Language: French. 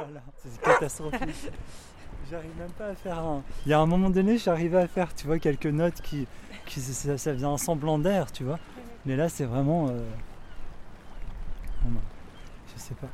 Oh c'est catastrophique. J'arrive même pas à faire un. Il y a un moment donné, j'arrivais à faire, tu vois, quelques notes qui. qui ça, ça faisait un semblant d'air, tu vois. Mais là, c'est vraiment. Euh, je sais pas.